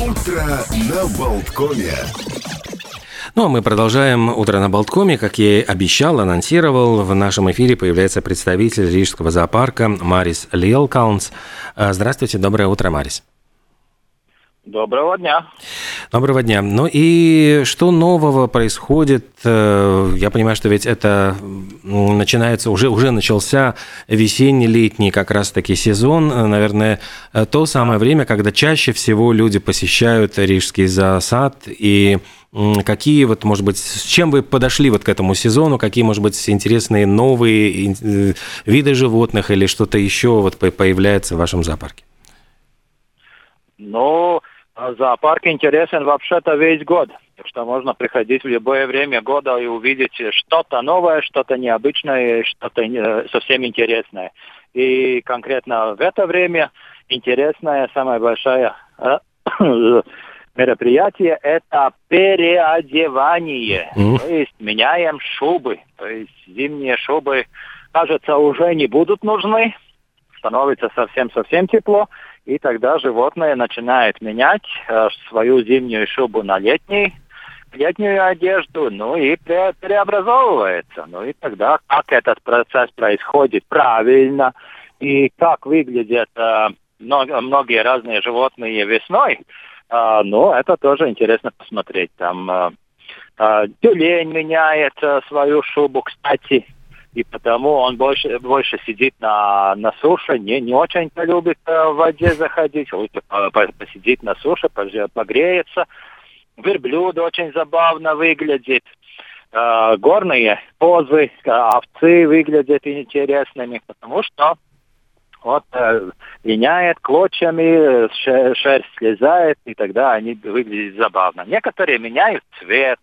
Утро на Болткоме. Ну, а мы продолжаем «Утро на Болткоме». Как я и обещал, анонсировал, в нашем эфире появляется представитель Рижского зоопарка Марис Лилкаунс. А, здравствуйте, доброе утро, Марис. Доброго дня. Доброго дня. Ну и что нового происходит? Э, я понимаю, что ведь это начинается, уже, уже начался весенний-летний как раз-таки сезон. Наверное, э, то самое время, когда чаще всего люди посещают Рижский зоосад. И какие вот, может быть, с чем вы подошли вот к этому сезону? Какие, может быть, интересные новые э, виды животных или что-то еще вот появляется в вашем зоопарке? Ну, а зоопарк интересен вообще-то весь год. Так что можно приходить в любое время года и увидеть что-то новое, что-то необычное, что-то э, совсем интересное. И конкретно в это время интересное, самое большое э, мероприятие – это переодевание. Mm-hmm. То есть меняем шубы. То есть зимние шубы, кажется, уже не будут нужны. Становится совсем-совсем тепло и тогда животное начинает менять э, свою зимнюю шубу на летний, летнюю одежду, ну и пре преобразовывается. Ну и тогда как этот процесс происходит правильно и как выглядят э, много, многие разные животные весной, э, ну это тоже интересно посмотреть. Там э, э, тюлень меняет э, свою шубу, кстати, и потому он больше, больше сидит на, на суше, не, не очень любит э, в воде заходить, лучше посидит на суше, погреется. Верблюд очень забавно выглядит. Э, горные позы, э, овцы выглядят интересными, потому что вот э, линяет клочьями, шерсть слезает, и тогда они выглядят забавно. Некоторые меняют цвет,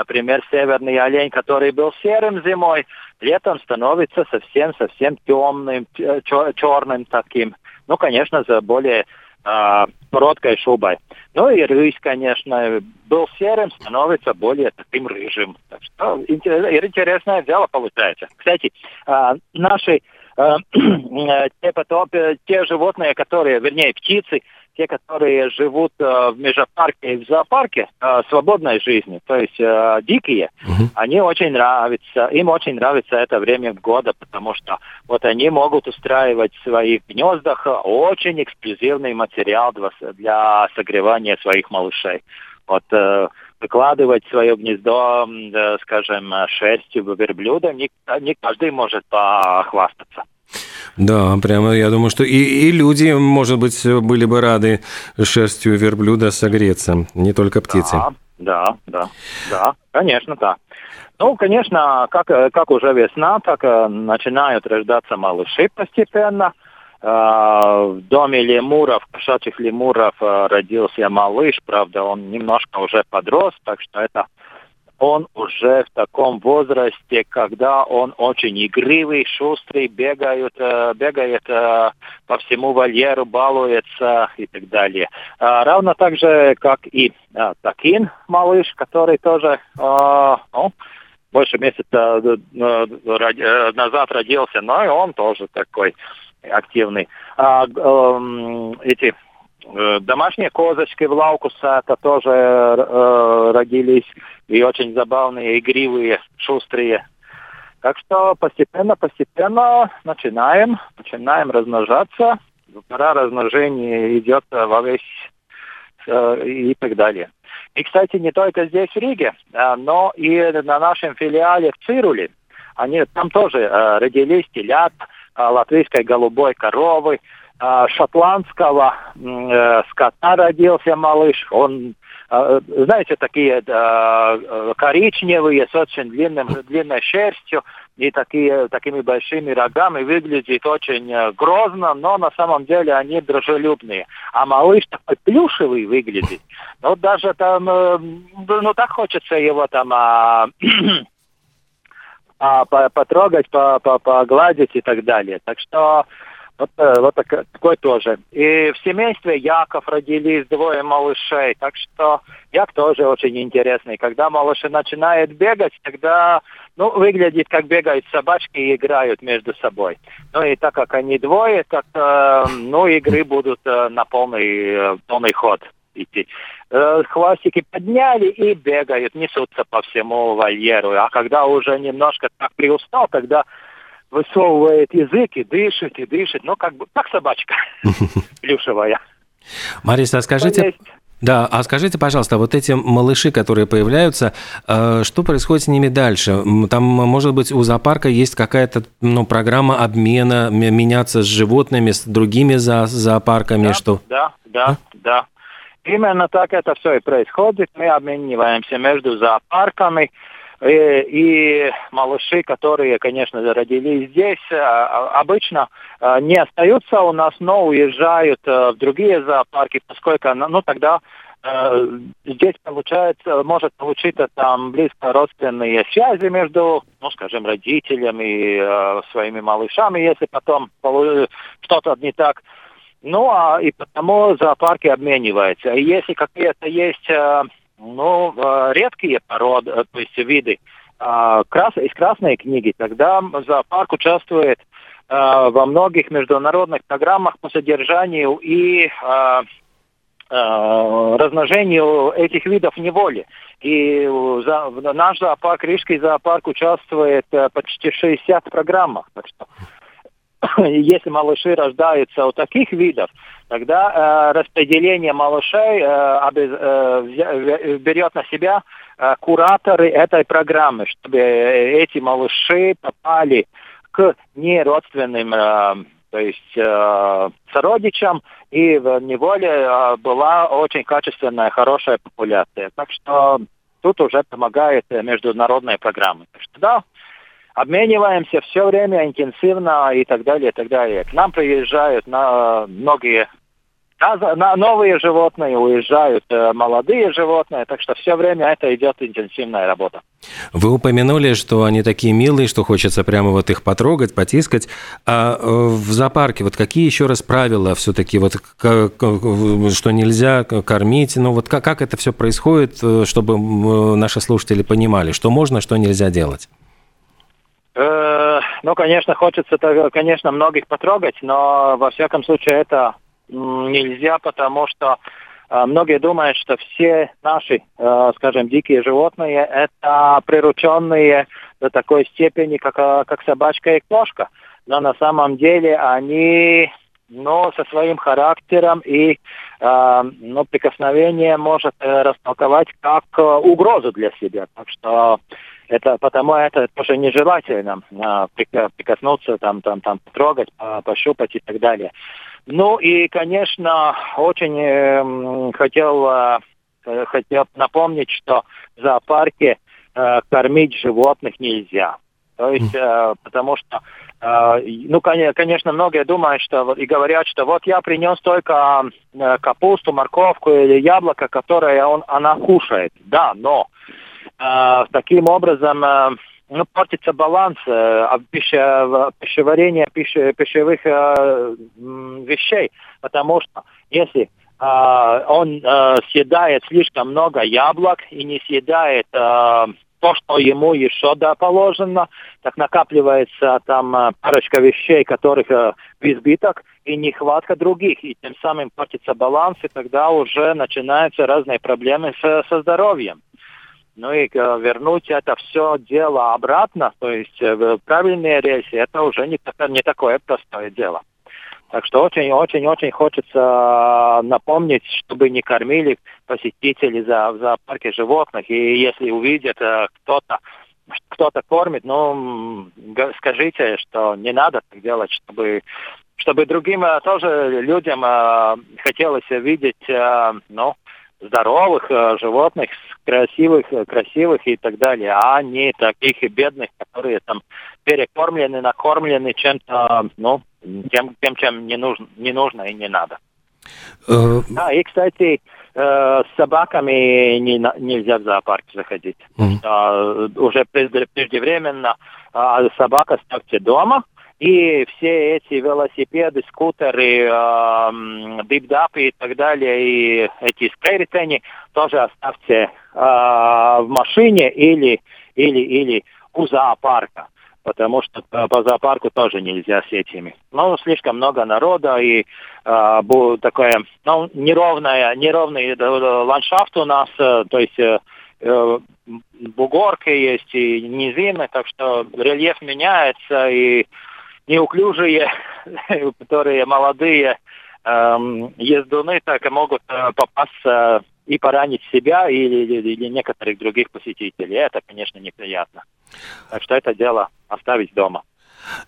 Например, северный олень, который был серым зимой, летом становится совсем-совсем темным, черным таким. Ну, конечно, за более э, короткой шубой. Ну и рысь, конечно, был серым, становится более таким рыжим. Так что интересное дело получается. Кстати, э, наши э, те, потом, те животные, которые, вернее, птицы, те, которые живут э, в межапарке и в зоопарке, э, свободной жизни, то есть э, дикие, угу. они очень нравятся, им очень нравится это время года, потому что вот они могут устраивать в своих гнездах очень эксклюзивный материал для, согревания своих малышей. Вот выкладывать свое гнездо, скажем, шерстью верблюда, не, не каждый может похвастаться. Да, прямо я думаю, что и, и люди, может быть, были бы рады шерстью верблюда согреться, не только птицы. Да, да, да, да, конечно, да. Ну, конечно, как, как уже весна, так э, начинают рождаться малыши постепенно. Э, в доме лемуров, кошачьих лемуров э, родился малыш, правда, он немножко уже подрос, так что это он уже в таком возрасте, когда он очень игривый, шустрый, бегает, э, бегает э, по всему вольеру, балуется и так далее. А, равно так же, как и а, Такин, малыш, который тоже ну, больше месяца назад родился, но и он тоже такой активный. А, эм, эти Э, домашние козочки в Лаукуса это тоже э, родились и очень забавные, игривые, шустрые. Так что постепенно-постепенно начинаем, начинаем размножаться. Пора размножения идет во весь э, и так далее. И, кстати, не только здесь, в Риге, э, но и на нашем филиале в Цируле. Они там тоже э, родились телят, э, латвийской голубой коровы, шотландского э, скота родился малыш. Он, э, знаете, такие э, коричневые, с очень длинным, длинной шерстью и такие, такими большими рогами выглядит очень э, грозно, но на самом деле они дружелюбные. А малыш такой плюшевый выглядит. Ну, даже там, ну, так хочется его там... А, а, потрогать, погладить и так далее. Так что вот, э, вот такой, такой тоже. И в семействе Яков родились двое малышей, так что Як тоже очень интересный. Когда малыши начинают бегать, тогда ну, выглядит, как бегают собачки и играют между собой. Ну и так как они двое, так э, ну, игры будут э, на полный, э, полный ход. идти. Э, хвостики подняли и бегают, несутся по всему вольеру. А когда уже немножко так приустал, тогда высовывает язык и дышит, и дышит. Ну, как бы, как собачка плюшевая. Мариса, а скажите... Да, а скажите, пожалуйста, вот эти малыши, которые появляются, э, что происходит с ними дальше? Там, может быть, у зоопарка есть какая-то ну, программа обмена, меняться с животными, с другими зо зоопарками, да, что? Да, да, а? да. Именно так это все и происходит. Мы обмениваемся между зоопарками. И, э, и малыши, которые, конечно, родились здесь, а, а, обычно а, не остаются у нас, но уезжают в другие зоопарки, поскольку, ну, тогда здесь получается, может получиться там близко родственные связи между, ну, скажем, родителями и своими малышами, если потом что-то не так. Ну, а и потому зоопарки обмениваются. И если какие-то есть ну, э, редкие породы, э, то есть виды а, из Красной книги, тогда зоопарк участвует э, во многих международных программах по содержанию и размножению этих видов неволи. И наш зоопарк, Рижский зоопарк участвует почти 60 программах. Так что если малыши рождаются у таких видов, тогда э, распределение малышей э, обез, э, берет на себя э, кураторы этой программы, чтобы эти малыши попали к неродственным, э, то есть э, сородичам, и в неволе э, была очень качественная, хорошая популяция. Так что тут уже помогает международная программа. Так что да, обмениваемся все время интенсивно и так далее, и так далее. К нам приезжают на многие на, новые животные уезжают э, молодые животные, так что все время это идет интенсивная работа. Вы упомянули, что они такие милые, что хочется прямо вот их потрогать, потискать. А э, в зоопарке вот какие еще раз правила все-таки, вот что нельзя кормить, ну вот как, как это все происходит, э, чтобы наши слушатели понимали, что можно, что нельзя делать? Э, ну, конечно, хочется, конечно, многих потрогать, но во всяком случае это нельзя, потому что э, многие думают, что все наши, э, скажем, дикие животные это прирученные до такой степени, как, как собачка и кошка. Но на самом деле они но со своим характером и э, ну, прикосновение может э, растолковать как э, угрозу для себя. Так что это потому это тоже нежелательно а, прикоснуться, там, там, там, потрогать, пощупать и так далее. Ну и, конечно, очень э, хотел, э, хотел напомнить, что в зоопарке э, кормить животных нельзя. То есть, э, потому что, э, ну, конечно, многие думают, что и говорят, что вот я принес только э, капусту, морковку или яблоко, которое он, она кушает. Да, но э, таким образом э, ну, портится баланс э, пища, пищеварения пища, пищевых э, вещей, потому что если э, он э, съедает слишком много яблок и не съедает э, то, что ему еще да положено, так накапливается там э, парочка вещей, которых э, избиток, и нехватка других, и тем самым портится баланс, и тогда уже начинаются разные проблемы с, со здоровьем. Ну и э, вернуть это все дело обратно, то есть э, правильные рельсы, это уже не, не такое простое дело. Так что очень-очень-очень хочется э, напомнить, чтобы не кормили посетители за, в зоопарке животных. И если увидят кто-то, кто-то кормит, ну, скажите, что не надо так делать, чтобы чтобы другим тоже людям хотелось видеть, ну, здоровых э, животных, красивых, э, красивых и так далее, а не таких бедных, которые там перекормлены, накормлены чем-то, ну, тем, тем чем не нужно, не нужно и не надо. Uh... Да, и, кстати, э, с собаками не, нельзя в зоопарк заходить. Uh-huh. Uh, уже преждевременно uh, собака ставьте дома, и все эти велосипеды, скутеры, э, бипдапы и так далее, и эти скайритени тоже оставьте э, в машине или, или, или у зоопарка. Потому что по зоопарку тоже нельзя с этими. Ну, слишком много народа и э, такое, ну, неровное, неровный ландшафт у нас, э, то есть э, э, бугорки есть и низины, так что рельеф меняется и неуклюжие, которые молодые э, ездуны так могут э, попасться и поранить себя или, или, или некоторых других посетителей. Это, конечно, неприятно. Так что это дело оставить дома.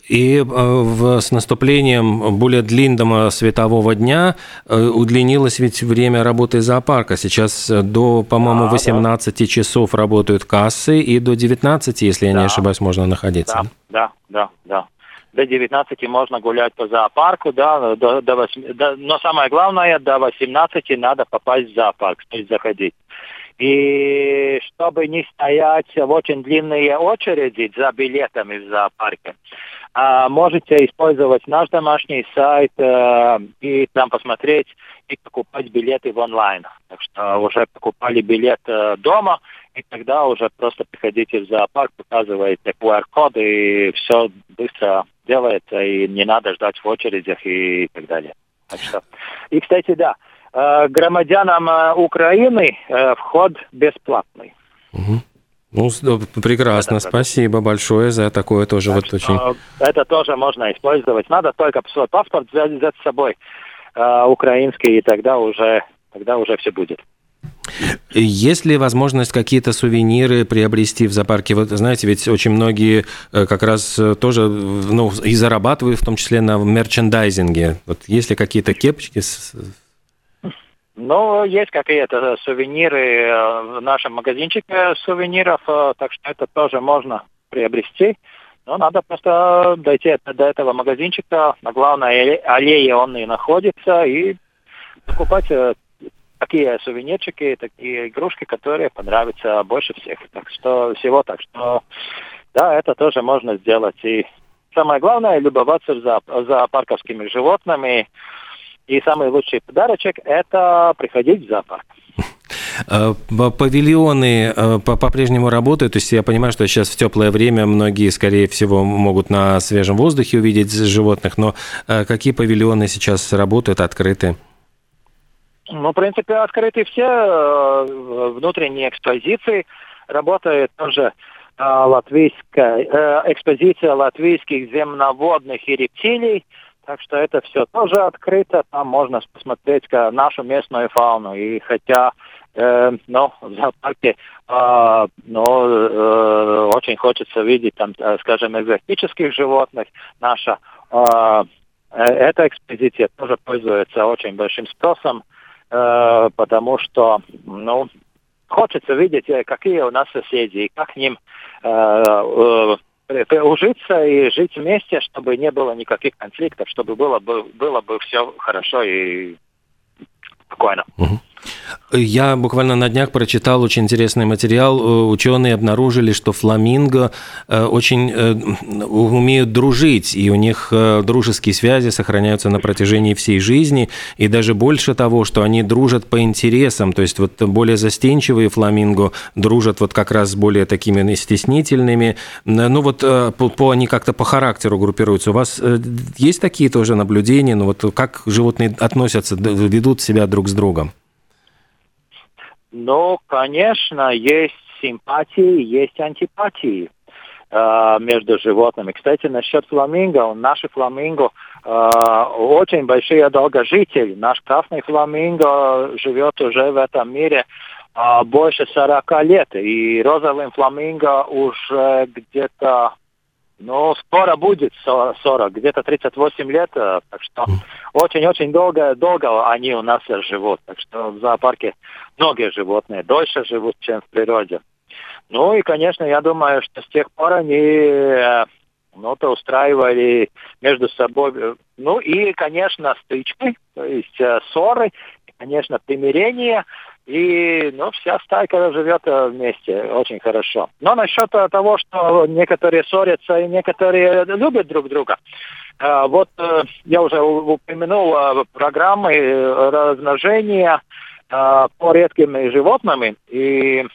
И э, в, с наступлением более длинного светового дня э, удлинилось ведь время работы зоопарка. Сейчас до, по-моему, да, 18 да. часов работают кассы, и до 19, если я да. не ошибаюсь, можно находиться. Да, да, да. да до 19 можно гулять по зоопарку, да, до, до 8, до, но самое главное, до 18 надо попасть в зоопарк, то есть заходить. И чтобы не стоять в очень длинные очереди за билетами в зоопарке, а, можете использовать наш домашний сайт э, и там посмотреть и покупать билеты в онлайн. Так что уже покупали билет э, дома, и тогда уже просто приходите в зоопарк, показываете QR-код, и все быстро делается, и не надо ждать в очередях и так далее. Так что... И, кстати, да, э, громадянам э, Украины вход бесплатный. Угу. Ну, прекрасно, это, спасибо это. большое за такое тоже так вот очень... Это тоже можно использовать. Надо только свой паспорт взять, взять с собой э, украинский, и тогда уже, тогда уже все будет. Есть ли возможность какие-то сувениры приобрести в зоопарке? Вот знаете, ведь очень многие э, как раз э, тоже ну, и зарабатывают, в том числе на мерчендайзинге. Вот есть ли какие-то кепочки с... Ну, есть какие-то сувениры э, в нашем магазинчике сувениров, так что это тоже можно приобрести. Но надо просто дойти до этого магазинчика. На главной аллее он и находится, и покупать такие сувенирчики, такие игрушки, которые понравятся больше всех. Так что всего так что да, это тоже можно сделать. И самое главное любоваться за зоопарковскими животными. И самый лучший подарочек – это приходить в зоопарк. Э, павильоны э, по-прежнему работают, то есть я понимаю, что сейчас в теплое время многие, скорее всего, могут на свежем воздухе увидеть животных, но э, какие павильоны сейчас работают, открыты? Ну, в принципе, открыты все внутренние экспозиции. Работает тоже латвийская экспозиция латвийских земноводных и рептилий. Так что это все тоже открыто. Там можно посмотреть нашу местную фауну. И хотя э, ну, в зоопарке э, ну, э, очень хочется видеть там, э, скажем, экзотических животных, наша э, эта экспозиция тоже пользуется очень большим спросом. Потому что, ну, хочется видеть, какие у нас соседи, и как к ним ужиться и жить вместе, чтобы не было никаких конфликтов, чтобы было бы, было бы все хорошо и спокойно. Угу. Я буквально на днях прочитал очень интересный материал. Э, ученые обнаружили, что фламинго э, очень э, умеют дружить, и у них дружеские связи сохраняются на протяжении всей жизни, и даже больше того, что они дружат по интересам, то есть вот более застенчивые фламинго дружат вот как раз с более такими стеснительными. Ну вот по, по, они как-то по характеру группируются. У вас есть такие тоже наблюдения? Ну вот как животные относятся, ведут себя друг с другом? Ну, конечно, есть симпатии, есть антипатии э, между животными. Кстати, насчет фламинго, наши фламинго э, очень большие долгожители. Наш красный фламинго живет уже в этом мире э, больше 40 лет. И розовым фламинго уже где-то ну, скоро будет 40, где-то 38 лет, э, так что очень-очень долго, долго они у нас живут. Так что в зоопарке многие животные дольше живут, чем в природе. Ну и, конечно, я думаю, что с тех пор они э, ну, то устраивали между собой, э, ну и, конечно, стычки, то есть ссоры, конечно, примирение – и ну, вся стайка живет э, вместе очень хорошо. Но насчет того, что некоторые ссорятся и некоторые любят друг друга, э, вот э, я уже упомянул программы размножения по редким животным. И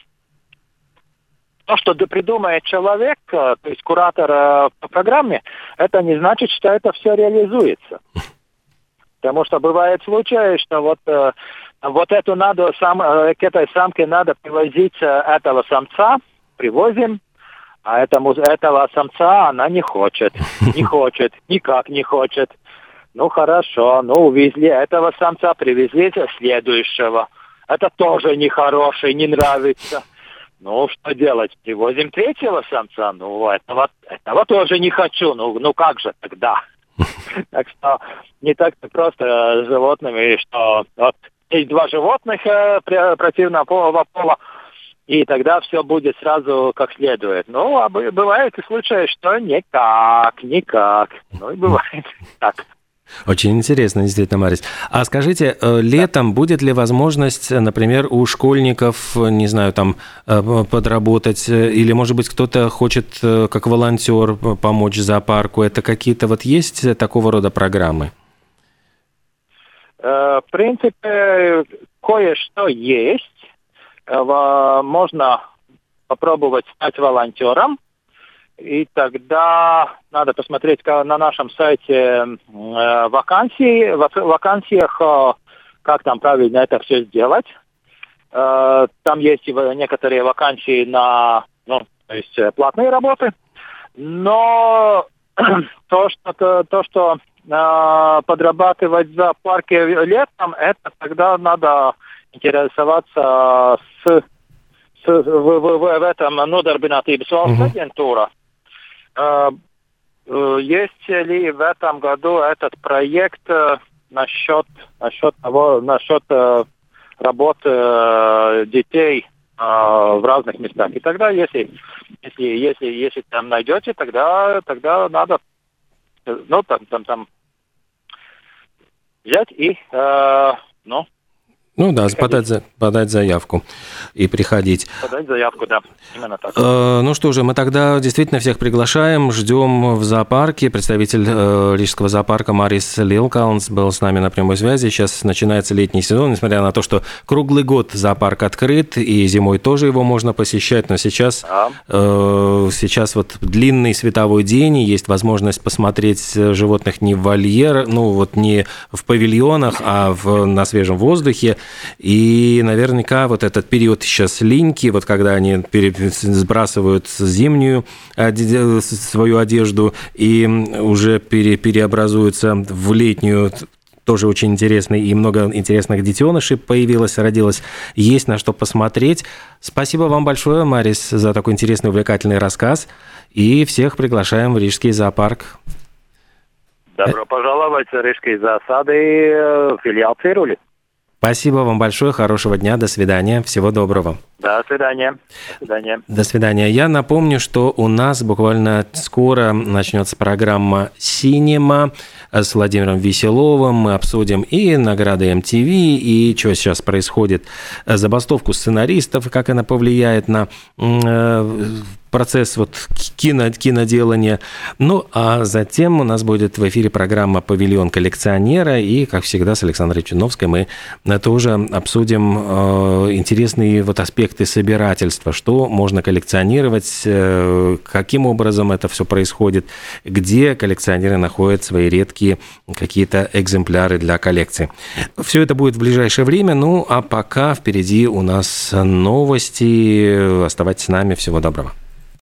то, что придумает человек, то есть куратор по программе, это не значит, что это все реализуется. Потому что бывают случаи, что вот, вот эту надо, сам, к этой самке надо привозить этого самца, привозим, а этому, этого самца она не хочет, не хочет, никак не хочет. Ну хорошо, ну увезли этого самца, привезли следующего. Это тоже нехороший, не нравится. Ну, что делать? Привозим третьего самца. Ну, этого, этого тоже не хочу. Ну, ну как же тогда? Так что не так-то просто с животными, что вот есть два животных э, противного пола, и тогда все будет сразу как следует. Ну, а бывают и случаи, что никак, никак. Ну и бывает так. Очень интересно, действительно, Марис. А скажите, э, летом будет ли возможность, например, у школьников, не знаю, там э, подработать, э, или, может быть, кто-то хочет как волонтер помочь зоопарку? Это какие-то вот есть такого рода программы? В принципе, кое-что есть. Можно попробовать стать волонтером и тогда надо посмотреть на нашем сайте э, вакансии, в вакансиях, э, как там правильно это все сделать. Э, там есть некоторые вакансии на, ну, то есть э, платные работы, но то, что, то, что э, подрабатывать за парки летом, это тогда надо интересоваться с, с в, в, в этом Nodarbinātības valsts агентура. Э, э, есть ли в этом году этот проект э, насчет, насчет того, насчет работы детей в разных местах. И тогда, если, если, если, если там найдете, тогда, тогда надо, ну, там, там, там взять и, э, ну, ну да, подать, подать заявку и приходить. Подать заявку, да, именно так. Э, ну что же, мы тогда действительно всех приглашаем, ждем в зоопарке. Представитель э, Рижского зоопарка Марис Лилкаунс был с нами на прямой связи. Сейчас начинается летний сезон, несмотря на то, что круглый год зоопарк открыт, и зимой тоже его можно посещать, но сейчас, да. э, сейчас вот длинный световой день, и есть возможность посмотреть животных не в вольер, ну вот не в павильонах, а в, на свежем воздухе. И наверняка вот этот период сейчас линьки, вот когда они сбрасывают зимнюю свою одежду и уже пере, переобразуются в летнюю тоже очень интересный, и много интересных детенышей появилось, родилось. Есть на что посмотреть. Спасибо вам большое, Марис, за такой интересный, увлекательный рассказ. И всех приглашаем в Рижский зоопарк. Добро пожаловать в Рижский зоосад и э, филиал Цирули. Спасибо вам большое, хорошего дня, до свидания, всего доброго. До свидания. До свидания. До свидания. Я напомню, что у нас буквально скоро начнется программа «Синема» с Владимиром Веселовым. Мы обсудим и награды MTV, и что сейчас происходит, забастовку сценаристов, как она повлияет на э, процесс вот кино, киноделания. Ну, а затем у нас будет в эфире программа «Павильон коллекционера», и, как всегда, с Александрой Чуновской мы тоже обсудим э, интересные вот аспекты собирательства, что можно коллекционировать, э, каким образом это все происходит, где коллекционеры находят свои редкие какие-то экземпляры для коллекции. Все это будет в ближайшее время, ну, а пока впереди у нас новости. Оставайтесь с нами. Всего доброго.